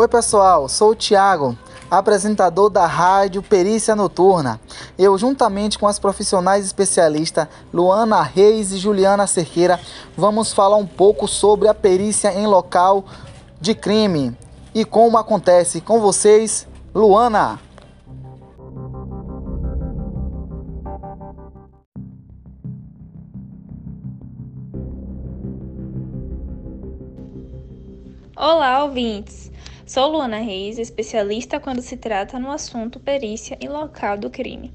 Oi, pessoal, sou o Thiago, apresentador da rádio Perícia Noturna. Eu, juntamente com as profissionais especialistas Luana Reis e Juliana Cerqueira, vamos falar um pouco sobre a perícia em local de crime e como acontece com vocês, Luana. Olá, ouvintes! Sou Luana Reis, especialista quando se trata no assunto perícia e local do crime.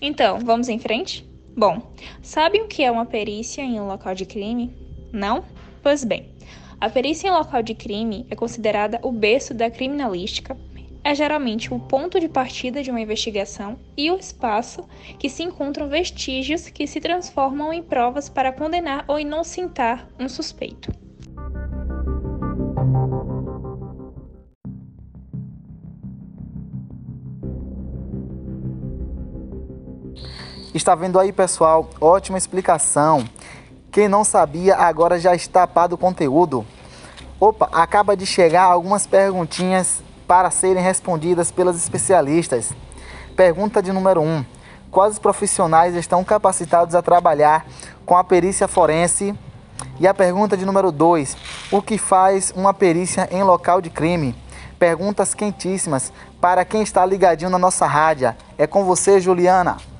Então, vamos em frente? Bom, sabem o que é uma perícia em um local de crime? Não? Pois bem, a perícia em local de crime é considerada o berço da criminalística. É geralmente o ponto de partida de uma investigação e o espaço que se encontram vestígios que se transformam em provas para condenar ou inocentar um suspeito. Está vendo aí, pessoal? Ótima explicação. Quem não sabia, agora já está tapado o conteúdo. Opa, acaba de chegar algumas perguntinhas para serem respondidas pelas especialistas. Pergunta de número 1. Um, quais profissionais estão capacitados a trabalhar com a perícia forense? E a pergunta de número 2. O que faz uma perícia em local de crime? Perguntas quentíssimas para quem está ligadinho na nossa rádio. É com você, Juliana.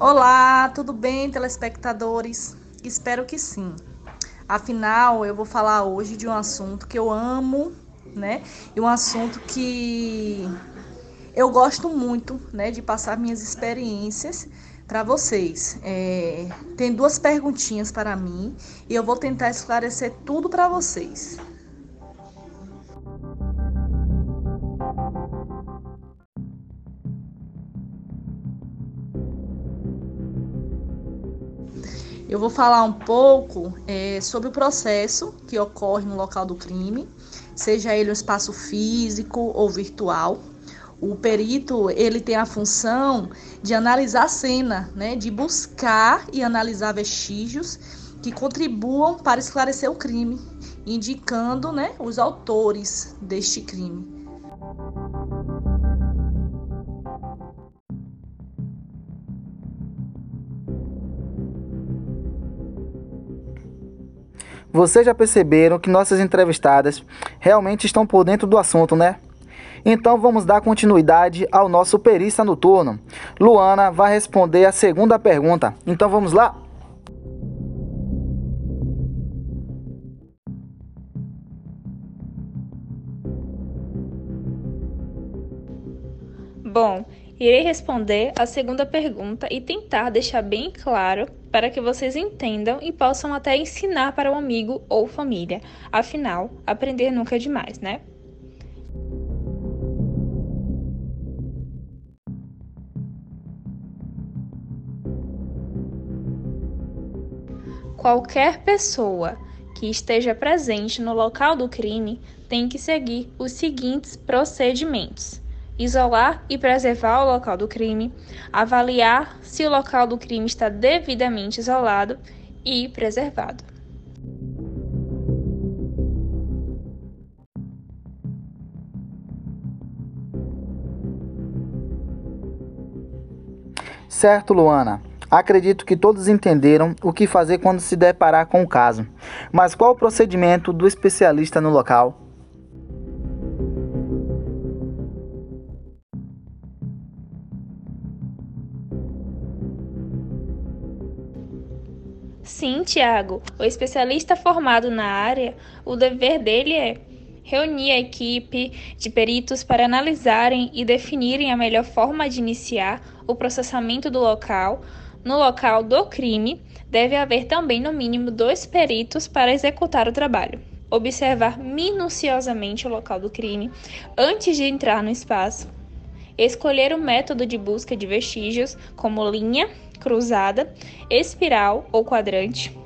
Olá, tudo bem, telespectadores? Espero que sim. Afinal, eu vou falar hoje de um assunto que eu amo, né? E um assunto que eu gosto muito, né, de passar minhas experiências para vocês. É, tem duas perguntinhas para mim e eu vou tentar esclarecer tudo para vocês. Eu vou falar um pouco é, sobre o processo que ocorre no local do crime, seja ele um espaço físico ou virtual. O perito ele tem a função de analisar a cena, né, de buscar e analisar vestígios que contribuam para esclarecer o crime, indicando né, os autores deste crime. Vocês já perceberam que nossas entrevistadas realmente estão por dentro do assunto, né? Então vamos dar continuidade ao nosso perícia noturno. Luana vai responder a segunda pergunta. Então vamos lá? Bom, irei responder a segunda pergunta e tentar deixar bem claro para que vocês entendam e possam até ensinar para um amigo ou família. Afinal, aprender nunca é demais, né? Qualquer pessoa que esteja presente no local do crime tem que seguir os seguintes procedimentos: isolar e preservar o local do crime, avaliar se o local do crime está devidamente isolado e preservado. Certo, Luana. Acredito que todos entenderam o que fazer quando se deparar com o caso. Mas qual o procedimento do especialista no local? Sim, Tiago. O especialista formado na área, o dever dele é reunir a equipe de peritos para analisarem e definirem a melhor forma de iniciar o processamento do local, no local do crime, deve haver também no mínimo dois peritos para executar o trabalho. Observar minuciosamente o local do crime antes de entrar no espaço. Escolher o método de busca de vestígios, como linha, cruzada, espiral ou quadrante.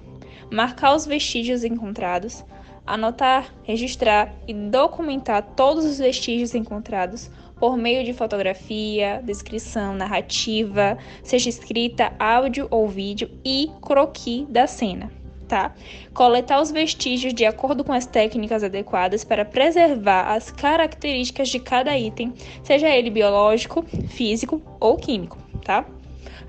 Marcar os vestígios encontrados. Anotar, registrar e documentar todos os vestígios encontrados por meio de fotografia, descrição, narrativa, seja escrita, áudio ou vídeo e croquis da cena. Tá? Coletar os vestígios de acordo com as técnicas adequadas para preservar as características de cada item, seja ele biológico, físico ou químico, tá?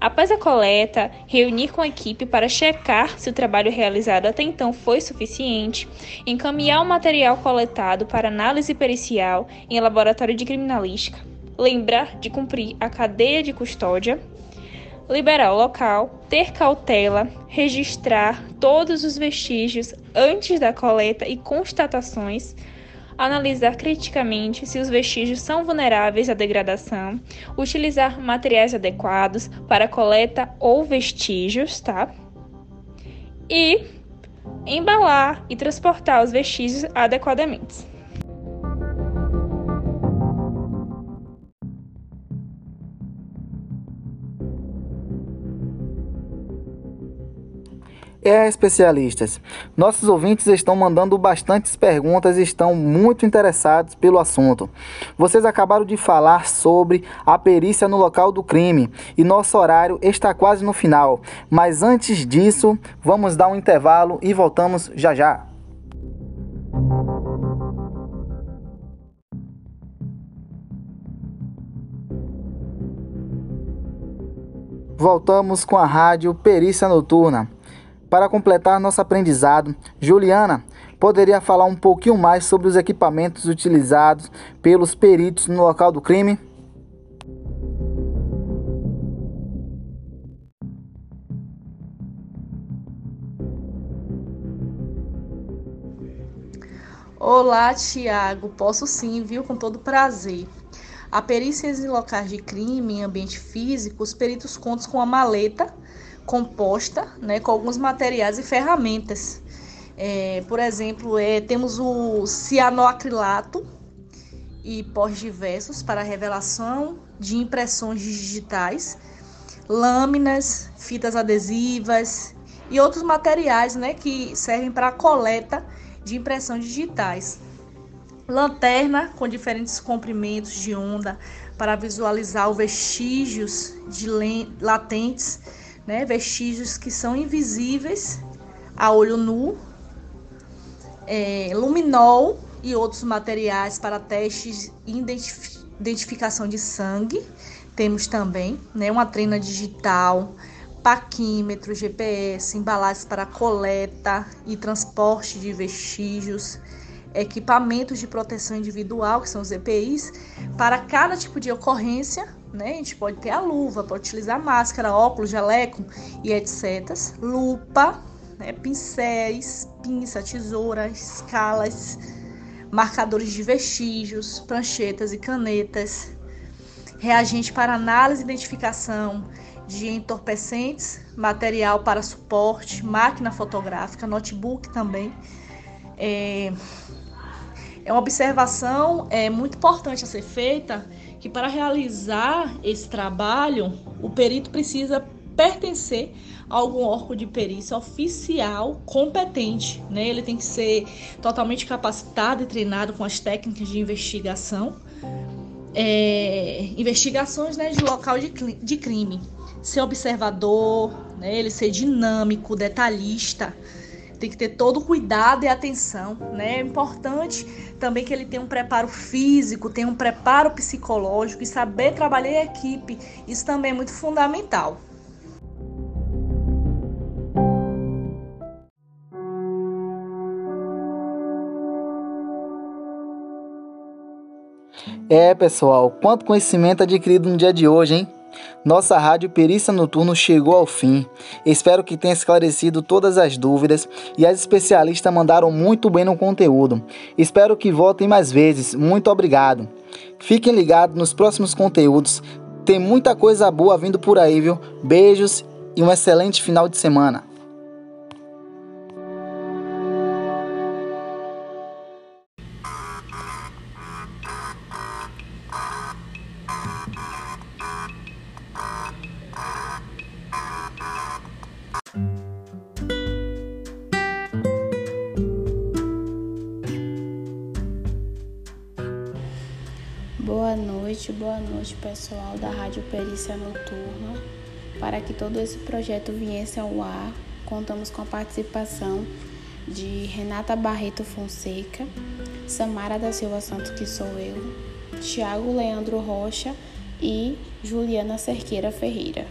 Após a coleta, reunir com a equipe para checar se o trabalho realizado até então foi suficiente, encaminhar o material coletado para análise pericial em laboratório de criminalística, lembrar de cumprir a cadeia de custódia, liberar o local, ter cautela, registrar todos os vestígios antes da coleta e constatações analisar criticamente se os vestígios são vulneráveis à degradação, utilizar materiais adequados para coleta ou vestígios, tá? E embalar e transportar os vestígios adequadamente. É, especialistas, nossos ouvintes estão mandando bastantes perguntas e estão muito interessados pelo assunto. Vocês acabaram de falar sobre a perícia no local do crime e nosso horário está quase no final. Mas antes disso, vamos dar um intervalo e voltamos já já. Voltamos com a rádio Perícia Noturna. Para completar nosso aprendizado, Juliana poderia falar um pouquinho mais sobre os equipamentos utilizados pelos peritos no local do crime? Olá, Tiago. Posso sim, viu? Com todo prazer. A perícias em locais de crime, em ambiente físico, os peritos contam com a maleta composta né, com alguns materiais e ferramentas. É, por exemplo, é, temos o cianoacrilato e pós diversos para revelação de impressões digitais, lâminas, fitas adesivas e outros materiais né, que servem para a coleta de impressões digitais. Lanterna com diferentes comprimentos de onda para visualizar os vestígios de latentes né, vestígios que são invisíveis a olho nu, é, luminol e outros materiais para testes e identificação de sangue. Temos também né, uma trena digital, paquímetro, GPS, embalagens para coleta e transporte de vestígios, equipamentos de proteção individual, que são os EPIs, para cada tipo de ocorrência né? A gente pode ter a luva, pode utilizar máscara, óculos, jaleco e etc. Lupa, né? pincéis, pinça, tesouras, escalas, marcadores de vestígios, pranchetas e canetas, reagente para análise e identificação de entorpecentes, material para suporte, máquina fotográfica, notebook também. É, é uma observação é, muito importante a ser feita que para realizar esse trabalho, o perito precisa pertencer a algum órgão de perícia oficial competente, né? Ele tem que ser totalmente capacitado e treinado com as técnicas de investigação, é, investigações né, de local de, de crime, ser observador, né? Ele ser dinâmico, detalhista, tem que ter todo cuidado e atenção, né? É importante também que ele tenha um preparo físico, tenha um preparo psicológico e saber trabalhar em equipe. Isso também é muito fundamental. É, pessoal, quanto conhecimento adquirido no dia de hoje, hein? Nossa rádio Perícia Noturno chegou ao fim. Espero que tenha esclarecido todas as dúvidas e as especialistas mandaram muito bem no conteúdo. Espero que voltem mais vezes. Muito obrigado. Fiquem ligados nos próximos conteúdos. Tem muita coisa boa vindo por aí, viu? Beijos e um excelente final de semana. Boa noite pessoal da Rádio Perícia Noturna. Para que todo esse projeto viesse ao ar, contamos com a participação de Renata Barreto Fonseca, Samara da Silva Santos, que sou eu, Tiago Leandro Rocha e Juliana Cerqueira Ferreira.